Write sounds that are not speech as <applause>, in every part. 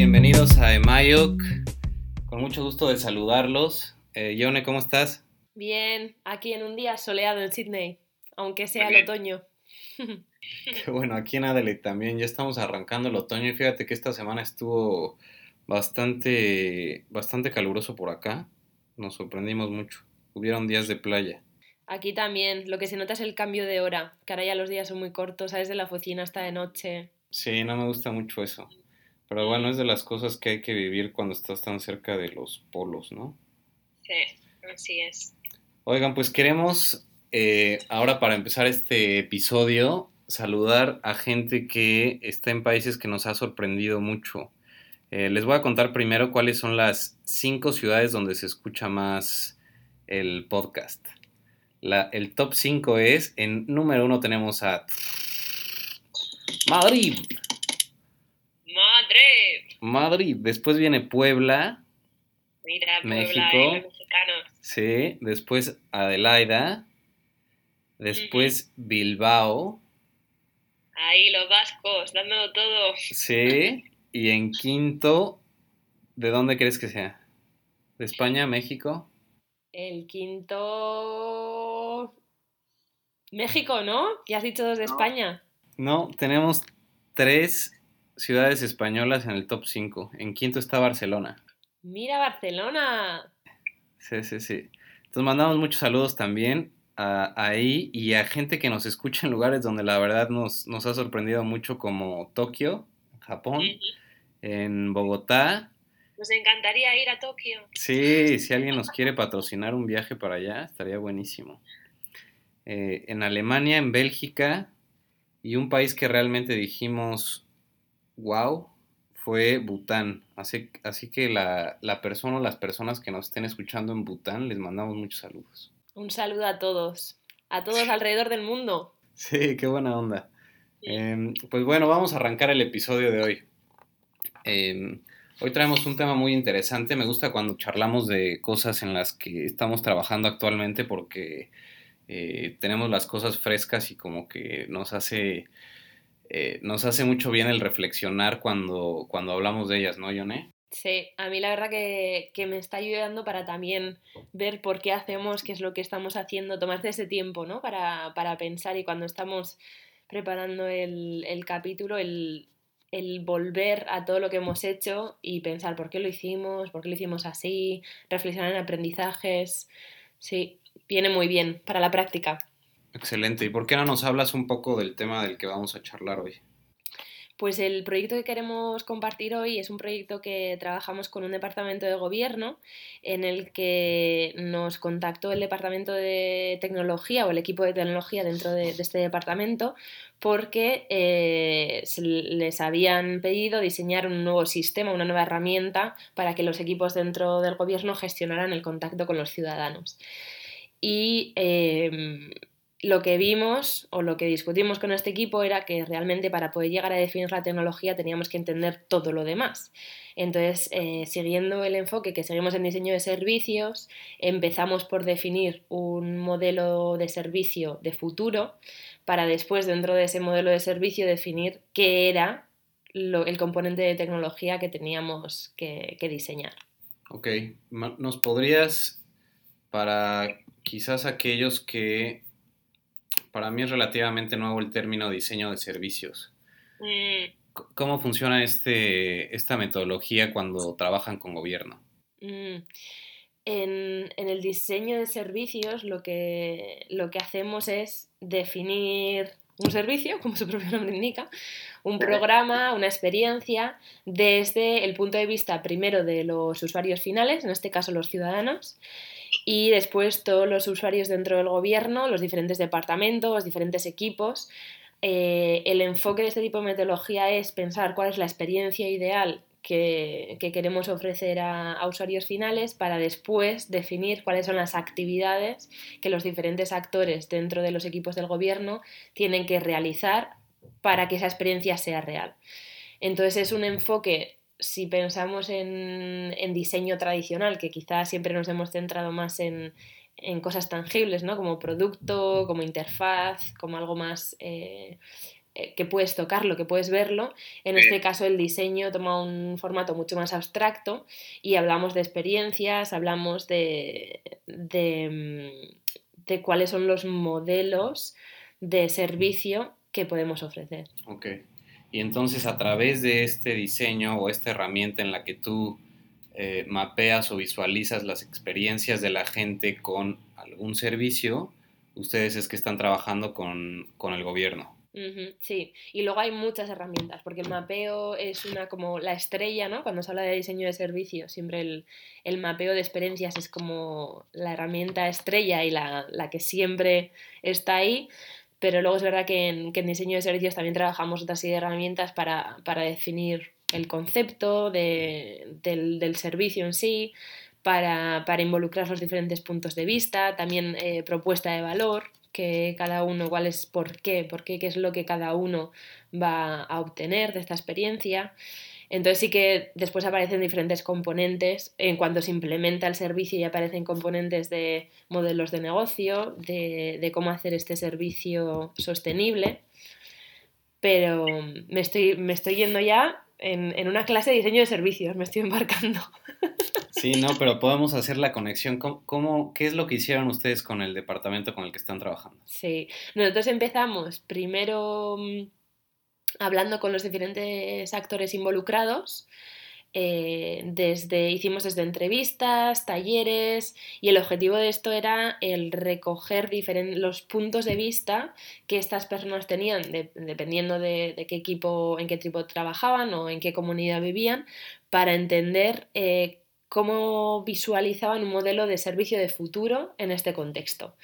bienvenidos a Emayok. Con mucho gusto de saludarlos. Eh, Yone, ¿cómo estás? Bien, aquí en un día soleado en Sydney, aunque sea el otoño. <laughs> Qué bueno, aquí en Adelaide también ya estamos arrancando el otoño y fíjate que esta semana estuvo bastante, bastante caluroso por acá. Nos sorprendimos mucho. Hubieron días de playa. Aquí también, lo que se nota es el cambio de hora, que ahora ya los días son muy cortos, ¿sabes? De la oficina hasta de noche. Sí, no me gusta mucho eso. Pero bueno, es de las cosas que hay que vivir cuando estás tan cerca de los polos, ¿no? Sí, así es. Oigan, pues queremos eh, ahora para empezar este episodio saludar a gente que está en países que nos ha sorprendido mucho. Eh, les voy a contar primero cuáles son las cinco ciudades donde se escucha más el podcast. el top 5 es, en número uno tenemos a Madrid. Madrid. Madrid. Después viene Puebla. Mira, Puebla, México. Sí. Después Adelaida. Después Bilbao. Ahí los vascos, dándolo todo. Sí. Y en quinto, ¿de dónde crees que sea? ¿De España, México? El quinto. México, ¿no? Ya has dicho dos de España. No, tenemos tres ciudades españolas en el top 5. En quinto está Barcelona. Mira Barcelona. Sí, sí, sí. Entonces mandamos muchos saludos también a, ahí y a gente que nos escucha en lugares donde la verdad nos, nos ha sorprendido mucho como Tokio, Japón en Bogotá. Nos encantaría ir a Tokio. Sí, si alguien nos quiere patrocinar un viaje para allá, estaría buenísimo. Eh, en Alemania, en Bélgica y un país que realmente dijimos, wow, fue Bután. Así, así que la, la persona o las personas que nos estén escuchando en Bután, les mandamos muchos saludos. Un saludo a todos, a todos alrededor del mundo. Sí, qué buena onda. Em, pues bueno, vamos a arrancar el episodio de hoy. Em, hoy traemos un tema muy interesante. Me gusta cuando charlamos de cosas en las que estamos trabajando actualmente porque eh, tenemos las cosas frescas y como que nos hace, eh, nos hace mucho bien el reflexionar cuando, cuando hablamos de ellas, ¿no, Yone? Sí, a mí la verdad que, me está ayudando para también ver por qué hacemos, qué es lo que estamos haciendo, tomarse ese tiempo, ¿no? Para, para pensar y cuando estamos preparando el, el capítulo, el, el volver a todo lo que hemos hecho y pensar por qué lo hicimos, por qué lo hicimos así, reflexionar en aprendizajes. Sí, viene muy bien para la práctica. Excelente. ¿Y por qué no nos hablas un poco del tema del que vamos a charlar hoy? Pues el proyecto que queremos compartir hoy es un proyecto que trabajamos con un departamento de gobierno en el que nos contactó el departamento de tecnología o el equipo de tecnología dentro de, este departamento porque eh, les habían pedido diseñar un nuevo sistema, una nueva herramienta para que los equipos dentro del gobierno gestionaran el contacto con los ciudadanos. Y em, lo que vimos o lo que discutimos con este equipo era que realmente para poder llegar a definir la tecnología teníamos que entender todo lo demás. Entonces, eh, siguiendo el enfoque que seguimos en diseño de servicios, empezamos por definir un modelo de servicio de futuro para después, dentro de ese modelo de servicio, definir qué era el componente de tecnología que teníamos que, que diseñar. Ok, ¿nos podrías, para quizás aquellos que para mí es relativamente nuevo el término diseño de servicios. Mm. ¿Cómo funciona este, esta metodología cuando trabajan con gobierno? Mm. En, el diseño de servicios lo que, lo que hacemos es definir un servicio, como su propio nombre indica, un programa, una experiencia, desde el punto de vista primero de los usuarios finales, en este caso los ciudadanos, y después todos los usuarios dentro del gobierno, los diferentes departamentos, los diferentes equipos. Eh, el enfoque de este tipo de metodología es pensar cuál es la experiencia ideal que, queremos ofrecer a, usuarios finales para después definir cuáles son las actividades que los diferentes actores dentro de los equipos del gobierno tienen que realizar para que esa experiencia sea real. Entonces es un enfoque si pensamos en, diseño tradicional, que quizás siempre nos hemos centrado más en, cosas tangibles, ¿no? Como producto, como interfaz, como algo más eh, eh, que puedes tocarlo, que puedes verlo. En este caso el diseño toma un formato mucho más abstracto y hablamos de experiencias, hablamos de, de, de cuáles son los modelos de servicio que podemos ofrecer. Ok. Y entonces a través de este diseño o esta herramienta en la que tú eh, mapeas o visualizas las experiencias de la gente con algún servicio, ustedes es que están trabajando con, el gobierno. sí, y luego hay muchas herramientas, porque el mapeo es una como la estrella, ¿no? Cuando se habla de diseño de servicios, siempre el, mapeo de experiencias es como la herramienta estrella y la, la que siempre está ahí, pero luego es verdad que en, diseño de servicios también trabajamos otras herramientas para, definir el concepto del, servicio en sí, para, involucrar los diferentes puntos de vista, también eh, propuesta de valor, que cada uno, cuál es por qué, por qué, qué es lo que cada uno va a obtener de esta experiencia. Entonces sí que después aparecen diferentes componentes. En cuanto se implementa el servicio ya aparecen componentes de modelos de negocio, de, cómo hacer este servicio sostenible. Pero me estoy, me estoy yendo ya en, una clase de diseño de servicios, me estoy embarcando. <laughs> Sí, no, pero podemos hacer la conexión. ¿Cómo, ¿Qué es lo que hicieron ustedes con el departamento con el que están trabajando? Sí, nosotros empezamos primero mm, hablando con los diferentes actores involucrados. Eh, desde, hicimos desde entrevistas, talleres y el objetivo de esto era el recoger los puntos de vista que estas personas tenían dependiendo de, qué equipo, en qué equipo trabajaban o en qué comunidad vivían para entender eh, cómo visualizaban un modelo de servicio de futuro en este contexto.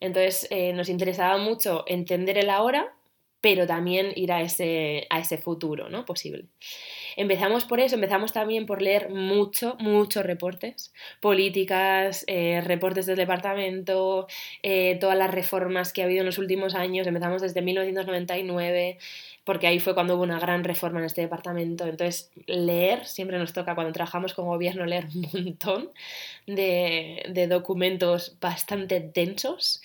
Entonces eh, nos interesaba mucho entender el ahora pero también ir a ese, a ese futuro ¿no? posible. Empezamos por eso, empezamos también por leer mucho, muchos reportes, políticas, eh, reportes del departamento, eh, todas las reformas que ha habido en los últimos años, empezamos desde 1999, porque ahí fue cuando hubo una gran reforma en este departamento. Entonces, leer, siempre nos toca cuando trabajamos con gobierno, leer un montón de, de documentos bastante densos.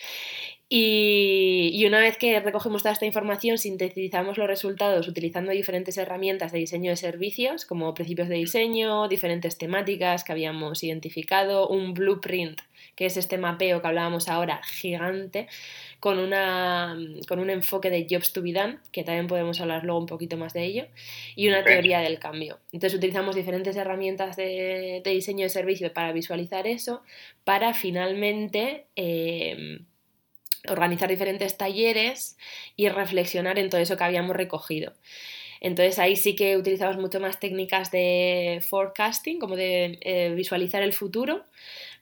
Y, una vez que recogemos toda esta información, sintetizamos los resultados utilizando diferentes herramientas de diseño de servicios, como principios de diseño, diferentes temáticas que habíamos identificado, un blueprint, que es este mapeo que hablábamos ahora, gigante, con, una, con un enfoque de jobs to be done, que también podemos hablar luego un poquito más de ello, y una teoría del cambio. Entonces utilizamos diferentes herramientas de, diseño de servicio para visualizar eso, para finalmente... Eh, organizar diferentes talleres y reflexionar en todo eso que habíamos recogido. Entonces ahí sí que utilizamos mucho más técnicas de forecasting, como de eh, visualizar el futuro,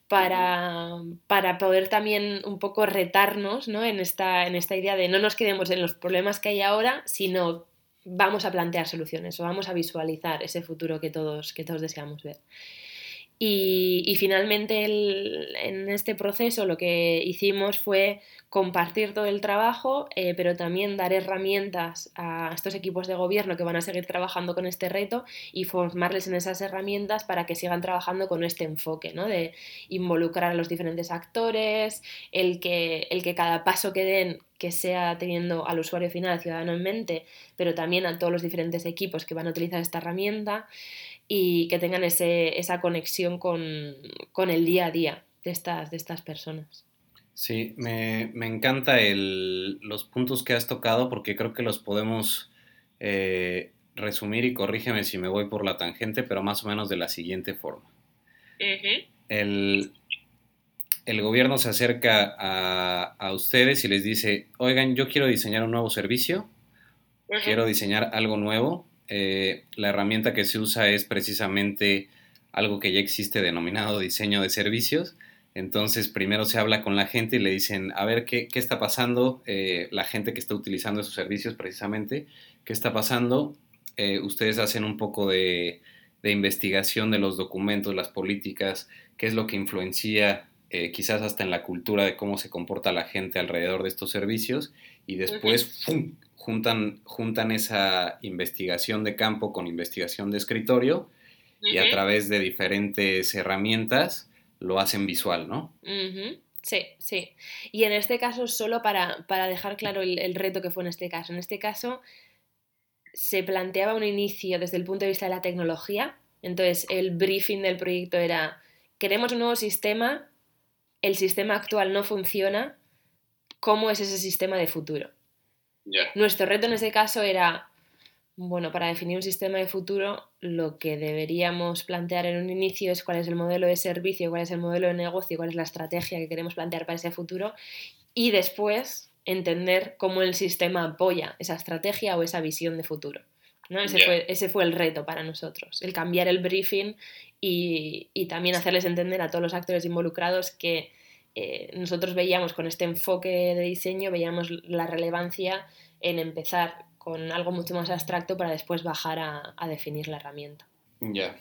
para, para, poder también un poco retarnos ¿no? en, esta, en esta idea de no nos quedemos en los problemas que hay ahora, sino vamos a plantear soluciones o vamos a visualizar ese futuro que todos, que todos deseamos ver. Y, finalmente en este proceso lo que hicimos fue compartir todo el trabajo, eh, pero también dar herramientas a estos equipos de gobierno que van a seguir trabajando con este reto y formarles en esas herramientas para que sigan trabajando con este enfoque, ¿no? de involucrar a los diferentes actores, el que, el que cada paso que den que sea teniendo al usuario final, al ciudadano en mente, pero también a todos los diferentes equipos que van a utilizar esta herramienta y que tengan ese, esa conexión con, con, el día a día de estas, de estas personas. Sí, me, me encanta el, los puntos que has tocado porque creo que los podemos eh, resumir y corrígeme si me voy por la tangente, pero más o menos de la siguiente forma. el, el, gobierno se acerca a, a, ustedes y les dice, oigan, yo quiero diseñar un nuevo servicio, quiero diseñar algo nuevo, eh, la herramienta que se usa es precisamente algo que ya existe denominado diseño de servicios. Entonces, primero se habla con la gente y le dicen, a ver, ¿qué, está pasando? Eh, la gente que está utilizando esos servicios precisamente, ¿qué está pasando? Eh, ustedes hacen un poco de, investigación de los documentos, las políticas, qué es lo que influencia quizás hasta en la cultura de cómo se comporta la gente alrededor de estos servicios y después juntan, juntan esa investigación de campo con investigación de escritorio y a través de diferentes herramientas lo hacen visual, ¿no? Sí, sí. Y en este caso, solo para, para dejar claro el, el, reto que fue en este caso. En este caso, se planteaba un inicio desde el punto de vista de la tecnología. Entonces, el briefing del proyecto era, queremos un nuevo sistema, el sistema actual no funciona, ¿cómo es ese sistema de futuro? Yeah. Nuestro reto en ese caso era, bueno, para definir un sistema de futuro, lo que deberíamos plantear en un inicio es cuál es el modelo de servicio, cuál es el modelo de negocio, cuál es la estrategia que queremos plantear para ese futuro y después entender cómo el sistema apoya esa estrategia o esa visión de futuro. ¿No? Ese, Yeah. fue, ese fue el reto para nosotros, el cambiar el briefing y, y también hacerles entender a todos los actores involucrados que eh, nosotros veíamos con este enfoque de diseño, veíamos la relevancia en empezar con algo mucho más abstracto para después bajar a, a definir la herramienta. Ya.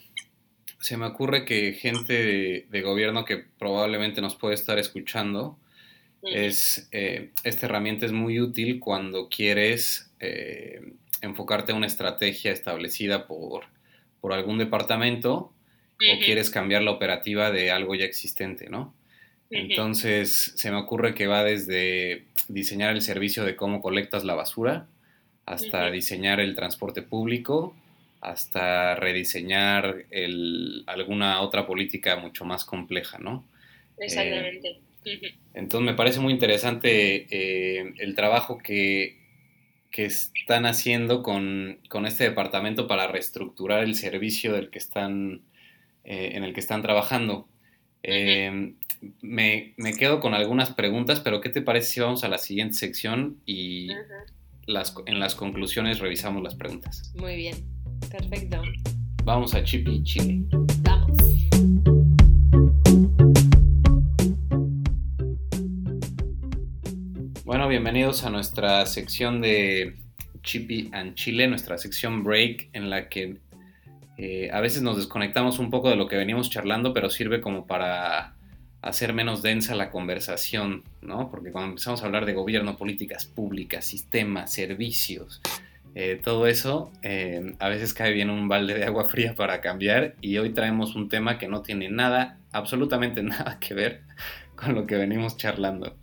Se me ocurre que gente de, de gobierno que probablemente nos puede estar escuchando, es, eh, esta herramienta es muy útil cuando quieres eh, enfocarte a una estrategia establecida por, por algún departamento o quieres cambiar la operativa de algo ya existente, ¿no? Entonces, se me ocurre que va desde diseñar el servicio de cómo colectas la basura hasta diseñar el transporte público, hasta rediseñar el- alguna otra política mucho más compleja, ¿no? Exactamente. Ujú. Entonces me parece muy interesante eh, el trabajo que, que están haciendo con, con este departamento para reestructurar el servicio del que están, eh, en el que están trabajando. Eh, me, me quedo con algunas preguntas, pero ¿qué te parece si vamos a la siguiente sección y las, en las conclusiones revisamos las preguntas? Muy bien, perfecto. Vamos a Chip y Chile. Bienvenidos a nuestra sección de Chippy and Chile, nuestra sección break en la que eh, a veces nos desconectamos un poco de lo que venimos charlando, pero sirve como para hacer menos densa la conversación, ¿no? Porque cuando empezamos a hablar de gobierno, políticas públicas, sistemas, servicios, eh, todo eso, eh, a veces cae bien un balde de agua <laughs> fría para cambiar y hoy traemos un tema que no tiene nada, absolutamente <laughs> nada que ver con lo que venimos charlando.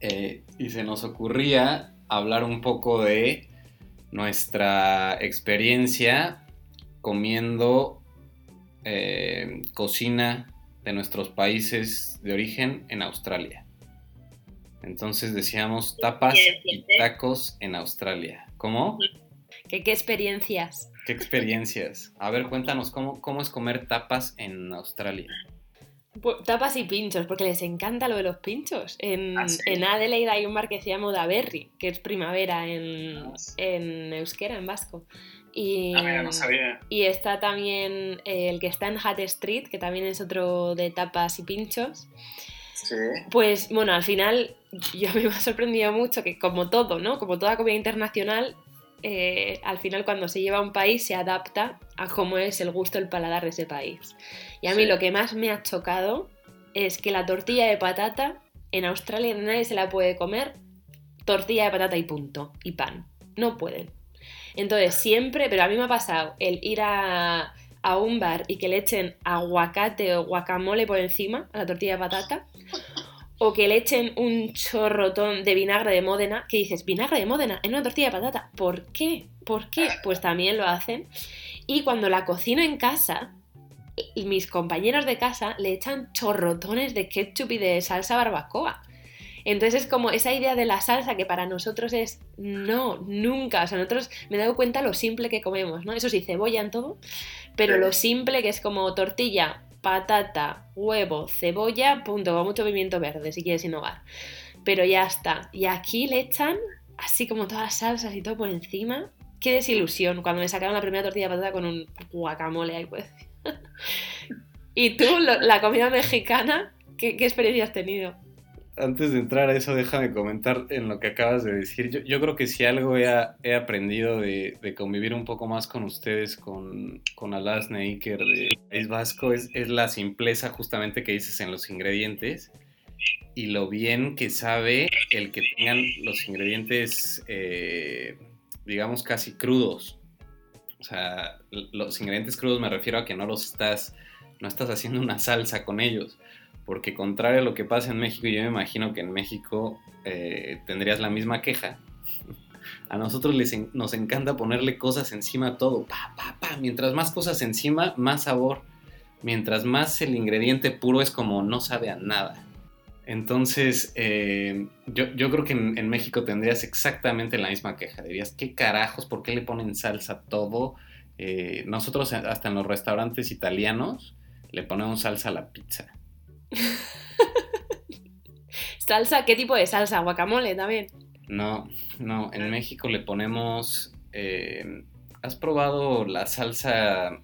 Eh, y se nos ocurría hablar un poco de nuestra experiencia comiendo eh, cocina de nuestros países de origen en Australia. Entonces decíamos tapas y tacos en Australia. ¿Cómo? ¿Qué, qué experiencias? ¿Qué experiencias? A ver, cuéntanos cómo, cómo es comer tapas en Australia. Pu- Tapas y pinchos, porque les encanta lo de los pinchos. En, ¿Ah, sí? en Adelaide hay un bar que se llama Udaberri, que es primavera en, Ah, sí. en euskera, en vasco. Y, Ah, mira, no sabía. y está también eh, el que está en Hat Street, que también es otro de tapas y pinchos. Sí. Pues bueno, al final yo me <laughs> ha sorprendido mucho que como todo, ¿no? Como toda comida internacional, eh, al final cuando se lleva a un país se adapta a cómo es el gusto, el paladar de ese país. Y a mí Sí. lo que más me ha chocado es que la tortilla de patata en Australia nadie se la puede comer tortilla de patata y punto, y pan. No pueden. Entonces siempre, pero a mí me ha pasado el ir a, a un bar y que le echen aguacate o guacamole por encima a la tortilla de patata, o que le echen un chorrotón de vinagre de Módena, que dices, vinagre de Módena en una tortilla de patata, ¿por qué? ¿Por qué? Pues también lo hacen. Y cuando la cocino en casa, y mis compañeros de casa le echan chorrotones de ketchup y de salsa barbacoa. Entonces es como esa idea de la salsa que para nosotros es no, nunca. O sea, nosotros me he dado cuenta lo simple que comemos, ¿no? Eso sí, cebolla en todo, pero lo simple que es como tortilla, patata, huevo, cebolla, punto, con mucho pimiento verde si quieres innovar. Pero ya está. Y aquí le echan así como todas las salsas y todo por encima. Qué desilusión cuando me sacaron la primera tortilla de patata con un guacamole ahí pues. <laughs> y tú, la comida mexicana, ¿qué, qué experiencia has tenido? Antes de entrar a eso, déjame comentar en lo que acabas de decir. Yo, creo que si algo he, aprendido de, convivir un poco más con ustedes, con, con Alas Neiker de País Vasco, es, la simpleza justamente que dices en los ingredientes y lo bien que sabe el que tengan los ingredientes, eh, digamos, casi crudos. O sea, los ingredientes crudos me refiero a que no los estás, no estás haciendo una salsa con ellos porque contrario a lo que pasa en México, yo me imagino que en México eh, tendrías la misma queja. <laughs> A nosotros nos encanta ponerle cosas encima a todo. Mientras más cosas encima, más sabor. Mientras más el ingrediente puro es como no sabe a nada. Entonces, eh, yo, yo creo que en, en México tendrías exactamente la misma queja. Dirías, ¿qué carajos? ¿Por qué le ponen salsa a todo? Eh, nosotros hasta en los restaurantes italianos le ponemos salsa a la pizza. <laughs> Salsa, ¿qué tipo de salsa? Guacamole también. No, no, en México le ponemos... eh, ¿Has probado la salsa?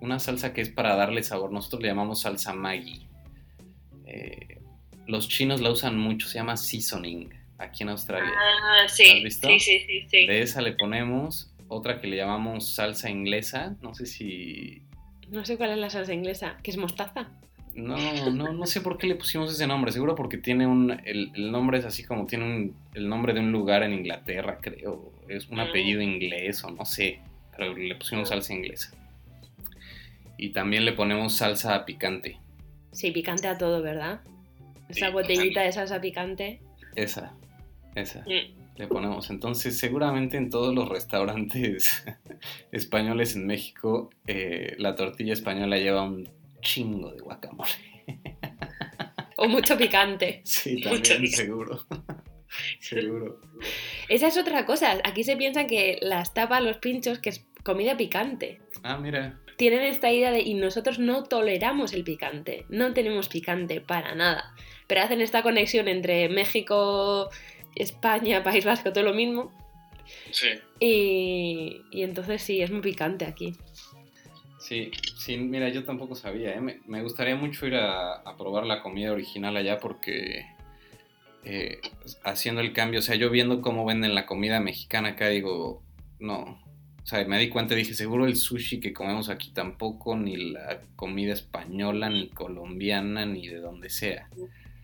Una salsa que es para darle sabor. Nosotros le llamamos salsa Maggi. Eh, los chinos la usan mucho, se llama seasoning aquí en Australia. Ah, ¿Has sí. visto? Sí, sí, sí, sí. De esa le ponemos otra que le llamamos salsa inglesa. No sé si... No sé cuál es la salsa inglesa, que es mostaza. No, no, no sé por qué le pusimos ese nombre. Seguro porque tiene un... El, el nombre es así como tiene un, el nombre de un lugar en Inglaterra, creo. Es un Mm. apellido inglés o no sé. Pero le pusimos salsa inglesa. Y también le ponemos salsa picante. Sí, picante a todo, ¿verdad? Esa Sí, botellita de salsa picante. Esa, esa. Mm. Le ponemos. Entonces, seguramente en todos los restaurantes <laughs> españoles en México, eh, la tortilla española lleva un chingo de guacamole. O mucho picante. <laughs> Sí, Mucho también, seguro. <laughs> seguro. Esa es otra cosa. Aquí se piensa que las tapas, los pinchos, que es comida picante. Ah, mira. Tienen esta idea de, y nosotros no toleramos el picante, no tenemos picante para nada. Pero hacen esta conexión entre México, España, País Vasco, todo lo mismo. Sí. Y, y entonces sí, es muy picante aquí. Sí, sí, mira, yo tampoco sabía. ¿eh? Me, me gustaría mucho ir a, a probar la comida original allá porque eh, haciendo el cambio, o sea, yo viendo cómo venden la comida mexicana acá, digo, no. O sea, me di cuenta, dije, seguro el sushi que comemos aquí tampoco, ni la comida española, ni colombiana, ni de donde sea.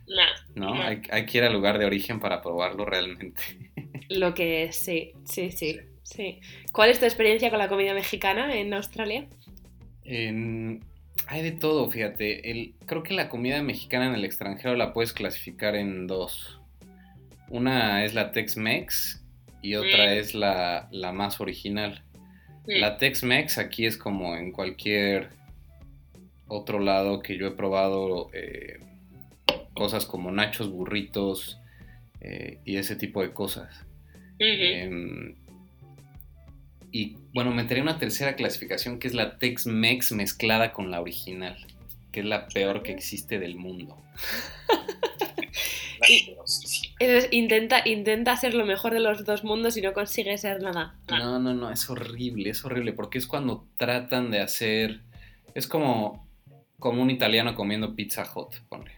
Nah. ¿No? No. Hay, hay que ir al lugar de origen para probarlo realmente. <laughs> Lo que es, sí, sí, sí, sí. ¿Cuál es tu experiencia con la comida mexicana en Australia? En- hay de todo, fíjate. El, creo que la comida mexicana en el extranjero la puedes clasificar en dos. Una es la Tex-Mex y otra es la, la más original. La Tex-Mex aquí es como en cualquier otro lado que yo he probado eh, cosas como nachos, burritos eh, y ese tipo de cosas. Em, y bueno, metería una tercera clasificación que es la Tex-Mex mezclada con la original, que es la peor que existe del mundo. <laughs> <laughs> Es- intenta, intenta hacer lo mejor de los dos mundos y no consigue ser nada. No, no, no, es horrible, es horrible, porque es cuando tratan de hacer, es como, como un italiano comiendo pizza hot, ponle.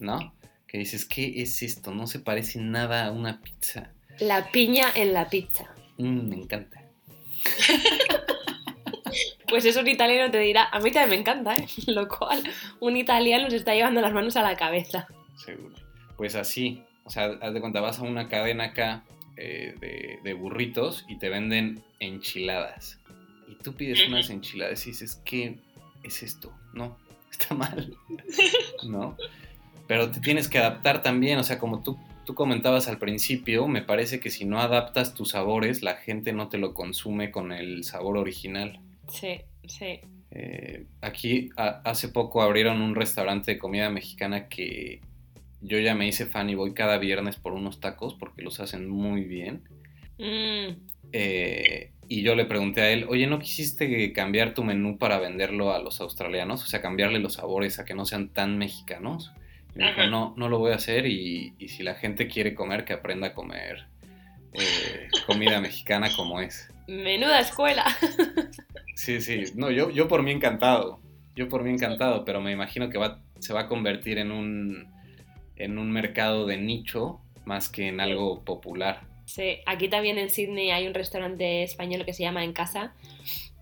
¿no? Que dices, ¿qué es esto? No se parece nada a una pizza. La piña en la pizza. Mm, me encanta. <laughs> Pues eso un italiano te dirá, a mí también me encanta, ¿eh? <laughs> Lo cual, un italiano se está llevando las manos a la cabeza. Seguro. Pues así, o sea, haz de cuenta, vas a una cadena acá eh, de, de burritos y te venden enchiladas. Y tú pides unas enchiladas y dices, ¿qué es esto? No, <laughs> está mal. ¿No? Pero te tienes que adaptar también, o sea, como tú, tú comentabas al principio, me parece que si no adaptas tus sabores, la gente no te lo consume con el sabor original. Sí, sí. Eh, aquí a- hace poco abrieron un restaurante de comida mexicana que yo ya me hice fan y voy cada viernes por unos tacos porque los hacen muy bien. Mm, Eh, y yo le pregunté a él, oye, ¿no quisiste cambiar tu menú para venderlo a los australianos? O sea, cambiarle los sabores a que no sean tan mexicanos. Y me dijo, Ajá. no, no lo voy a hacer y, y si la gente quiere comer, que aprenda a comer eh, comida mexicana como es. menuda escuela. <laughs> Sí, sí, no, yo, yo por mí encantado, yo por mí encantado, pero me imagino que va, se va a convertir en un, en un mercado de nicho más que en algo popular. Sí, aquí también en Sydney hay un restaurante español que se llama En Casa,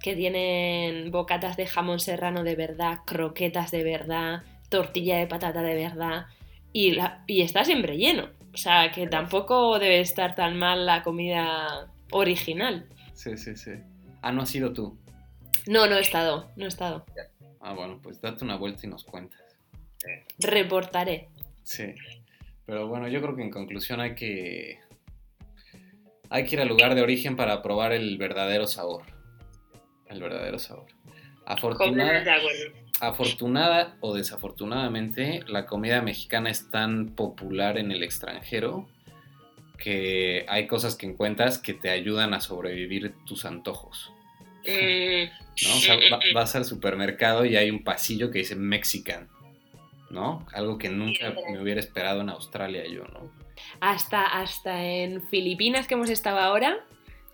que tienen bocatas de jamón serrano de verdad, croquetas de verdad, tortilla de patata de verdad, y, la, y está siempre lleno. O sea, que tampoco debe estar tan mal la comida original. Sí, sí, sí. Ah, no has sido tú. No, no he estado, no he estado. Ah, bueno, pues date una vuelta y nos cuentas. Reportaré. Sí. Pero bueno, yo creo que en conclusión hay que. Hay que ir al lugar de origen para probar el verdadero sabor. El verdadero sabor. Afortunada, Completamente de acuerdo. Afortunada o desafortunadamente, la comida mexicana es tan popular en el extranjero que hay cosas que encuentras que te ayudan a sobrevivir tus antojos. Mm, <laughs> ¿no? O sea, va- vas al supermercado y hay un pasillo que dice Mexican, ¿no? Algo que nunca me hubiera esperado en Australia yo, ¿no? Hasta, hasta en Filipinas, que hemos estado ahora,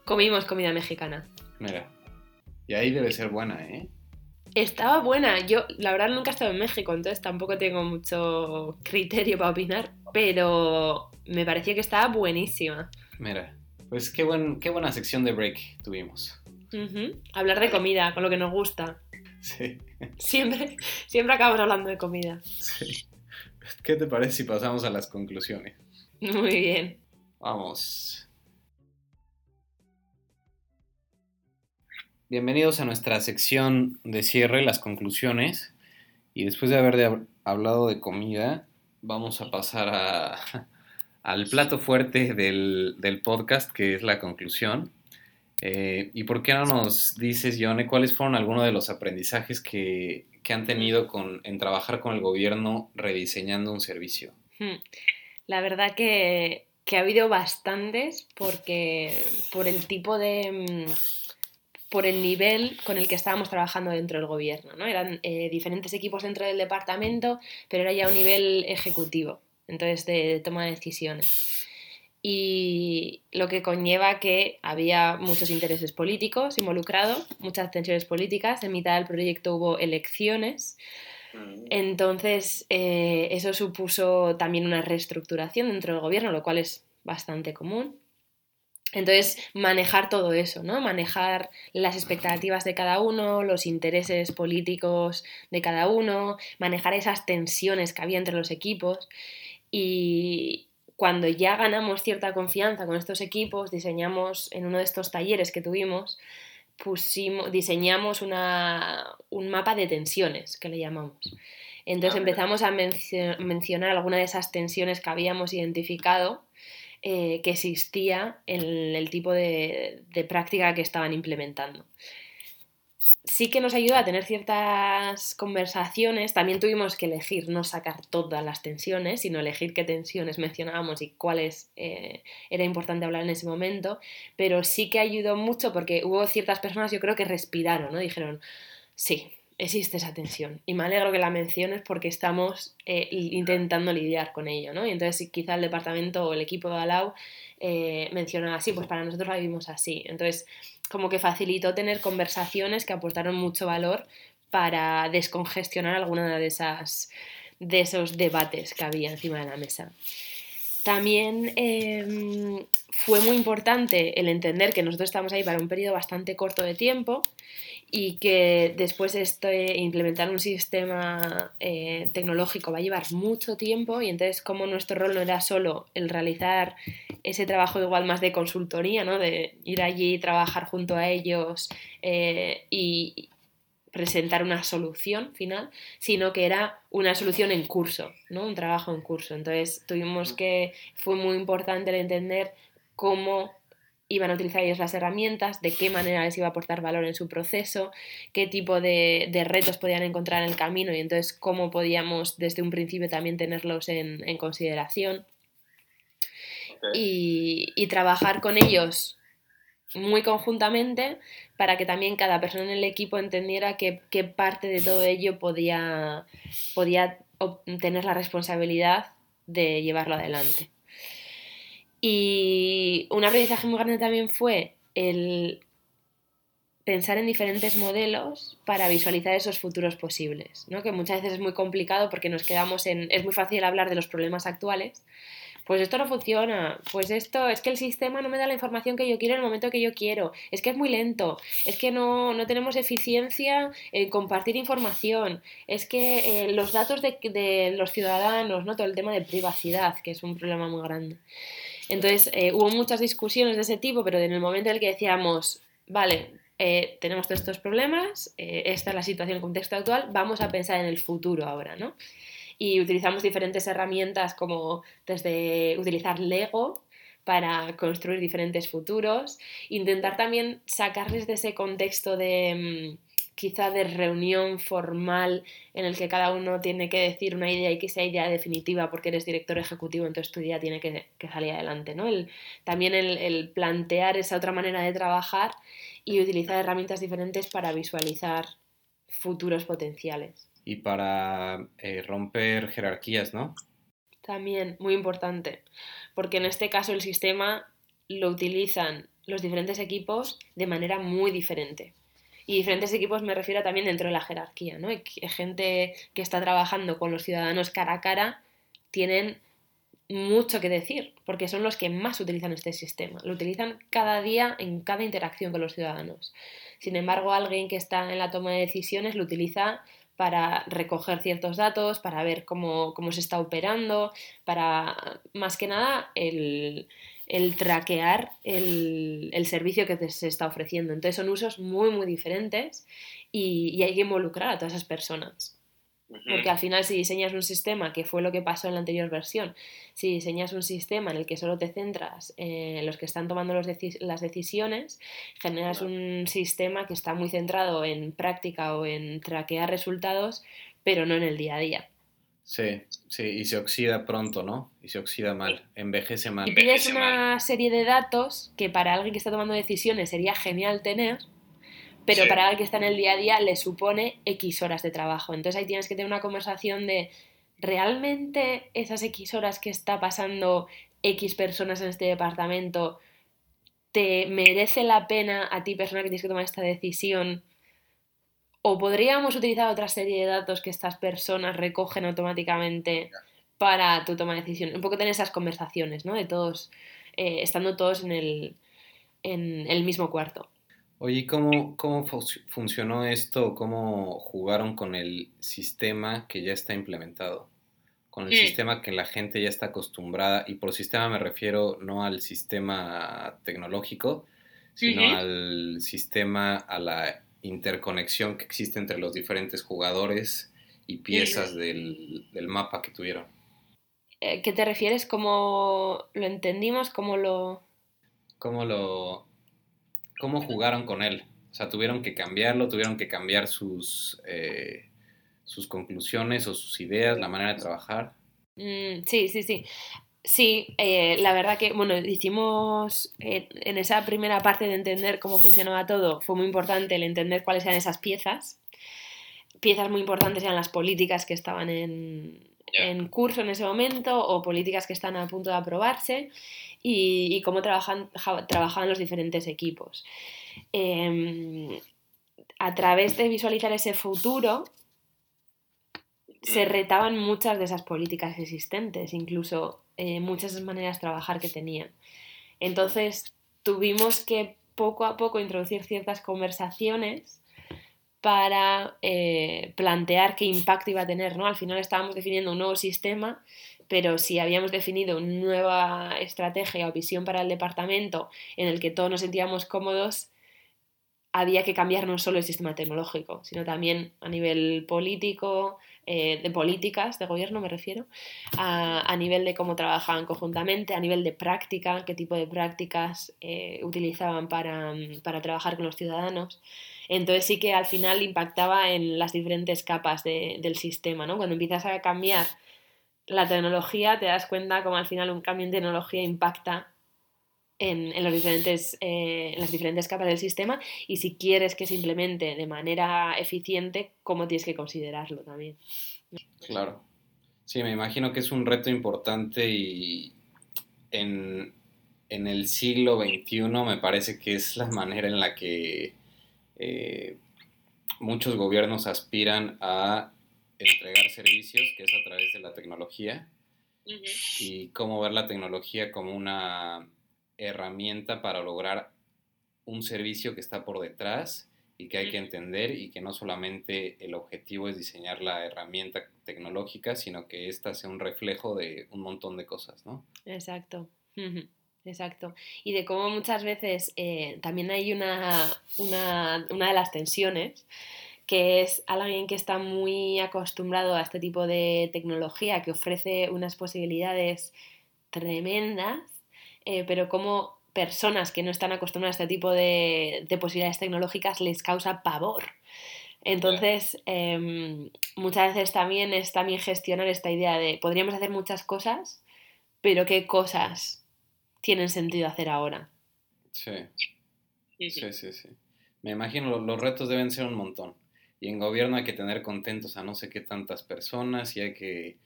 comimos comida mexicana. Mira. Y ahí debe ser buena, ¿eh? Estaba buena. Yo, la verdad, nunca he estado en México, entonces tampoco tengo mucho criterio para opinar, pero me pareció que estaba buenísima. Mira. Pues qué, buen, qué buena sección de break tuvimos. Hablar de comida, con lo que nos gusta. Sí, Siempre, siempre acabamos hablando de comida. sí. ¿Qué te parece si pasamos a las conclusiones? Muy bien. Vamos. Bienvenidos a nuestra sección de cierre, las conclusiones. Y después de haber hablado de comida, vamos a pasar a- <laughs> al plato fuerte del, podcast, que es la conclusión. Eh, ¿Y por qué no nos dices, Yone, cuáles fueron algunos de los aprendizajes que, han tenido en trabajar con el gobierno rediseñando un servicio? Hmm. La verdad que, que ha habido bastantes porque por el tipo de... por el nivel con el que estábamos trabajando dentro del gobierno, ¿no? Eran eh, diferentes equipos dentro del departamento, pero era ya un nivel ejecutivo, entonces de, de toma de decisiones. Y lo que conlleva que había muchos intereses políticos involucrados, muchas tensiones políticas, en mitad del proyecto hubo elecciones, Mm. entonces, eh, eso supuso también una reestructuración dentro del gobierno, lo cual es bastante común. Entonces, manejar todo eso, ¿no? Manejar las expectativas de cada uno, los intereses políticos de cada uno, manejar esas tensiones que había entre los equipos. Y cuando ya ganamos cierta confianza con estos equipos, diseñamos en uno de estos talleres que tuvimos, pusimos, diseñamos una, un mapa de tensiones, que le llamamos. Entonces Ah, empezamos a mencio- mencionar algunas de esas tensiones que habíamos identificado eh, que existía en el tipo de, práctica que estaban implementando. Sí que nos ayuda a tener ciertas conversaciones, también tuvimos que elegir no sacar todas las tensiones, sino elegir qué tensiones mencionábamos y cuáles eh, era importante hablar en ese momento, pero sí que ayudó mucho porque hubo ciertas personas, yo creo que respiraron, ¿no? Dijeron, sí, existe esa tensión. Y me alegro que la menciones porque estamos eh, intentando lidiar con ello, ¿no? Y entonces quizá el departamento o el equipo de Alau eh, mencionaba así, pues para nosotros la vivimos así. Entonces, como que facilitó tener conversaciones que aportaron mucho valor para descongestionar alguna de esas de esos debates que había encima de la mesa. También eh, fue muy importante el entender que nosotros estamos ahí para un periodo bastante corto de tiempo y que después este, implementar un sistema eh, tecnológico va a llevar mucho tiempo y entonces como nuestro rol no era solo el realizar ese trabajo igual más de consultoría, ¿no? de ir allí, trabajar junto a ellos eh, y presentar una solución final, sino que era una solución en curso, ¿no? un trabajo en curso. Entonces tuvimos que, fue muy importante el entender cómo iban a utilizar ellos las herramientas, de qué manera les iba a aportar valor en su proceso, qué tipo de, de retos podían encontrar en el camino y entonces cómo podíamos desde un principio también tenerlos en, en consideración y, y trabajar con ellos muy conjuntamente para que también cada persona en el equipo entendiera qué, qué parte de todo ello podía, podía tener la responsabilidad de llevarlo adelante. Y un aprendizaje muy grande también fue el pensar en diferentes modelos para visualizar esos futuros posibles, ¿no? que muchas veces es muy complicado porque nos quedamos en... Es muy fácil hablar de los problemas actuales, pues esto no funciona, pues esto es que el sistema no me da la información que yo quiero en el momento que yo quiero, es que es muy lento, es que no, no tenemos eficiencia en compartir información, es que eh, los datos de, de, los ciudadanos, ¿no? todo el tema de privacidad, que es un problema muy grande. Entonces eh, hubo muchas discusiones de ese tipo, pero en el momento en el que decíamos, vale, eh, tenemos todos estos problemas, eh, esta es la situación, el contexto actual, vamos a pensar en el futuro ahora, ¿no? y utilizamos diferentes herramientas como desde utilizar Lego para construir diferentes futuros, intentar también sacarles de ese contexto de mm, quizá de reunión formal en el que cada uno tiene que decir una idea y que sea idea definitiva porque eres director ejecutivo, entonces tu idea tiene que, salir adelante. ¿no? El, también el, plantear esa otra manera de trabajar y utilizar herramientas diferentes para visualizar futuros potenciales. Y para eh, romper jerarquías, ¿no? También, muy importante, porque en este caso el sistema lo utilizan los diferentes equipos de manera muy diferente. Y diferentes equipos me refiero también dentro de la jerarquía, ¿no? gente que está trabajando con los ciudadanos cara a cara tienen mucho que decir, porque son los que más utilizan este sistema. Lo utilizan cada día en cada interacción con los ciudadanos. Sin embargo, alguien que está en la toma de decisiones lo utiliza para recoger ciertos datos, para ver cómo, cómo se está operando, para más que nada el, el traquear el, el, servicio que se está ofreciendo. Entonces son usos muy, muy diferentes y, y hay que involucrar a todas esas personas. Porque al final si diseñas un sistema, que fue lo que pasó en la anterior versión, si diseñas un sistema en el que solo te centras en los que están tomando los las decisiones, generas un sistema que está muy centrado en práctica o en traquear resultados, pero no en el día a día. Sí, sí, y se oxida pronto, ¿no? Y se oxida mal, envejece mal. Y pides una serie de datos que para alguien que está tomando decisiones sería genial tener, pero para alguien que está en el día a día le supone X horas de trabajo. Entonces ahí tienes que tener una conversación de, ¿realmente esas X horas que está pasando X personas en este departamento te merece la pena a ti, persona que tienes que tomar esta decisión? ¿O podríamos utilizar otra serie de datos que estas personas recogen automáticamente para tu toma de decisión? Un poco tener esas conversaciones, ¿no? De todos, eh, estando todos en el, en el mismo cuarto. Oye, ¿cómo, cómo funcionó esto? ¿Cómo jugaron con el sistema que ya está implementado? Con el sistema que la gente ya está acostumbrada, y por sistema me refiero no al sistema tecnológico, sino al sistema, a la interconexión que existe entre los diferentes jugadores y piezas del, del mapa que tuvieron. Eh, ¿Qué te refieres? ¿Cómo lo entendimos? ¿Cómo lo...? ¿Cómo lo cómo jugaron con él. O sea, tuvieron que cambiarlo, tuvieron que cambiar sus, eh, sus conclusiones o sus ideas, la manera de trabajar. Mm, sí, sí, sí. Sí, eh, la verdad que, bueno, hicimos eh, en esa primera parte de entender cómo funcionaba todo, fue muy importante el entender cuáles eran esas piezas. Piezas muy importantes eran las políticas que estaban en, en curso en ese momento o políticas que están a punto de aprobarse y, cómo trabajan, trabajaban los diferentes equipos. Em, a través de visualizar ese futuro, se retaban muchas de esas políticas existentes, incluso eh, muchas maneras de trabajar que tenían. Entonces, tuvimos que poco a poco introducir ciertas conversaciones para eh, plantear qué impacto iba a tener, ¿no? Al final estábamos definiendo un nuevo sistema pero si habíamos definido una nueva estrategia o visión para el departamento en el que todos nos sentíamos cómodos, había que cambiar no solo el sistema tecnológico, sino también a nivel político, eh, de políticas de gobierno me refiero, a, nivel de cómo trabajaban conjuntamente, a nivel de práctica, qué tipo de prácticas eh, utilizaban para, trabajar con los ciudadanos. Entonces sí que al final impactaba en las diferentes capas del sistema, ¿no? Cuando empiezas a cambiar la tecnología, te das cuenta como al final un cambio en tecnología impacta en, los diferentes, eh, en las diferentes capas del sistema y si quieres que se implemente de manera eficiente, cómo tienes que considerarlo también. Claro. Sí, me imagino que es un reto importante y en, el siglo XXI me parece que es la manera en la que eh, muchos gobiernos aspiran a entregar servicios, que es a través de la tecnología, y cómo ver la tecnología como una herramienta para lograr un servicio que está por detrás y que hay que entender y que no solamente el objetivo es diseñar la herramienta tecnológica, sino que ésta sea un reflejo de un montón de cosas, ¿no? Exacto. Exacto. Y de cómo muchas veces eh, también hay una, una, una de las tensiones que es alguien que está muy acostumbrado a este tipo de tecnología, que ofrece unas posibilidades tremendas, eh, pero como personas que no están acostumbradas a este tipo de, de posibilidades tecnológicas les causa pavor. Entonces, em, muchas veces también es también gestionar esta idea de podríamos hacer muchas cosas, pero qué cosas tienen sentido hacer ahora. Sí. Sí, sí, sí. Me imagino los retos deben ser un montón. Y en gobierno hay que tener contentos a no sé qué tantas personas y hay que,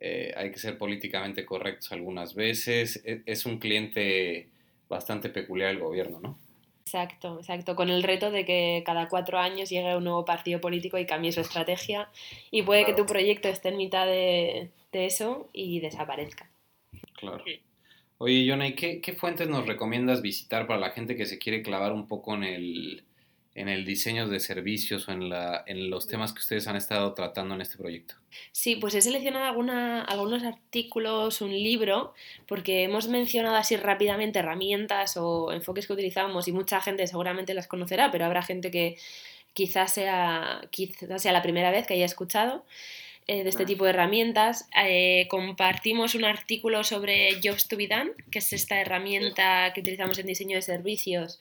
eh, hay que ser políticamente correctos algunas veces. E, es un cliente bastante peculiar el gobierno, ¿no? Exacto, exacto, con el reto de que cada cuatro años llegue un nuevo partido político y cambie su estrategia y puede que tu proyecto esté en mitad de, eso y desaparezca. Claro. Oye, Jonay, ¿qué, ¿qué fuentes nos recomiendas visitar para la gente que se quiere clavar un poco en el, en el diseño de servicios o en, la, en los temas que ustedes han estado tratando en este proyecto? Sí, pues he seleccionado alguna, algunos artículos, un libro, porque hemos mencionado así rápidamente herramientas o enfoques que utilizamos y mucha gente seguramente las conocerá, pero habrá gente que quizás sea, quizás sea la primera vez que haya escuchado eh, de este tipo de herramientas. Eh, compartimos un artículo sobre Jobs to be Done, que es esta herramienta que utilizamos en diseño de servicios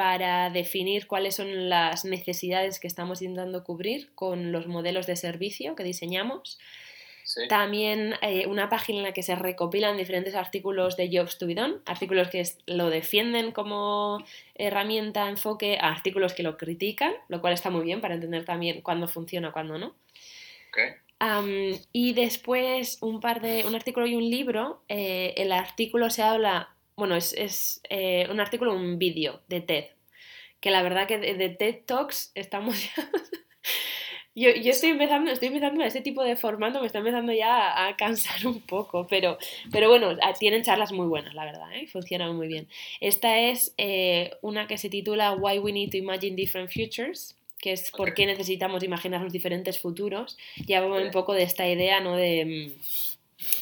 para definir cuáles son las necesidades que estamos intentando cubrir con los modelos de servicio que diseñamos. También eh, una página en la que se recopilan diferentes artículos de Jobs to be done, artículos que lo defienden como herramienta, enfoque, artículos que lo critican, lo cual está muy bien para entender también cuándo funciona, cuándo no. y después un par de un artículo y un libro. Eh, el artículo se habla bueno, es, eh, un artículo, un vídeo de TED, que la verdad que de, TED Talks estamos ya... <laughs> yo, estoy empezando, estoy empezando a ese tipo de formato, me está empezando ya a, cansar un poco, pero, pero bueno, tienen charlas muy buenas, la verdad, ¿eh? funcionan muy bien. Esta es eh, una que se titula Why We Need to Imagine Different Futures, que es por qué necesitamos imaginar los diferentes futuros. Ya un poco de esta idea, ¿no? De mm,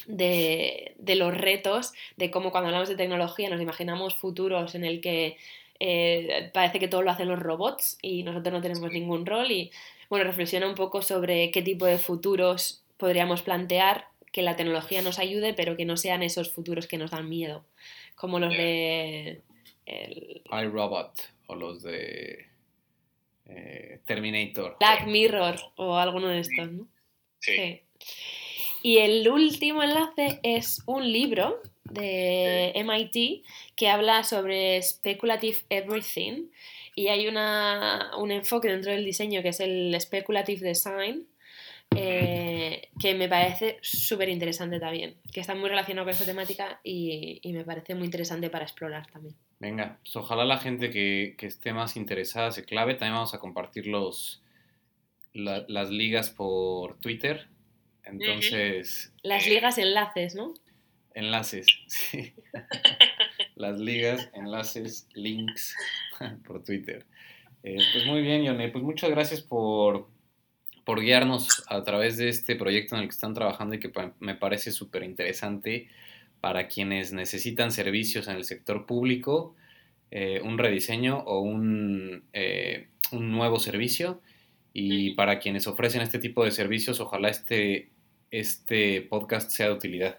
de, los retos, de cómo cuando hablamos de tecnología nos imaginamos futuros en el que eh, parece que todo lo hacen los robots y nosotros no tenemos ningún rol y bueno, reflexiona un poco sobre qué tipo de futuros podríamos plantear que la tecnología nos ayude, pero que no sean esos futuros que nos dan miedo, como los de... El... iRobot o los de eh, Terminator. Black Mirror o alguno de estos, ¿no? sí. Y el último enlace es un libro de MIT que habla sobre Speculative Everything y hay una, un enfoque dentro del diseño que es el Speculative Design eh, que me parece súper interesante también, que está muy relacionado con esta temática y, me parece muy interesante para explorar también. Venga, pues ojalá la gente que, esté más interesada se clave. También vamos a compartir los, las ligas por Twitter entonces... Las eh, ligas enlaces, ¿no? Enlaces, <laughs> sí. <laughs> Las ligas, enlaces, links <laughs> por Twitter. Eh, pues muy bien, Yone. Pues muchas gracias por, por guiarnos a través de este proyecto en el que están trabajando y que me parece súper interesante para quienes necesitan servicios en el sector público, eh, un rediseño o un, un nuevo servicio. Y para quienes ofrecen este tipo de servicios, ojalá este este podcast sea de utilidad.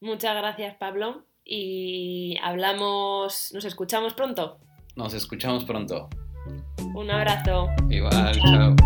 Muchas gracias, Pablo. Y hablamos, nos escuchamos pronto. Nos escuchamos pronto. Un abrazo. Igual, chao.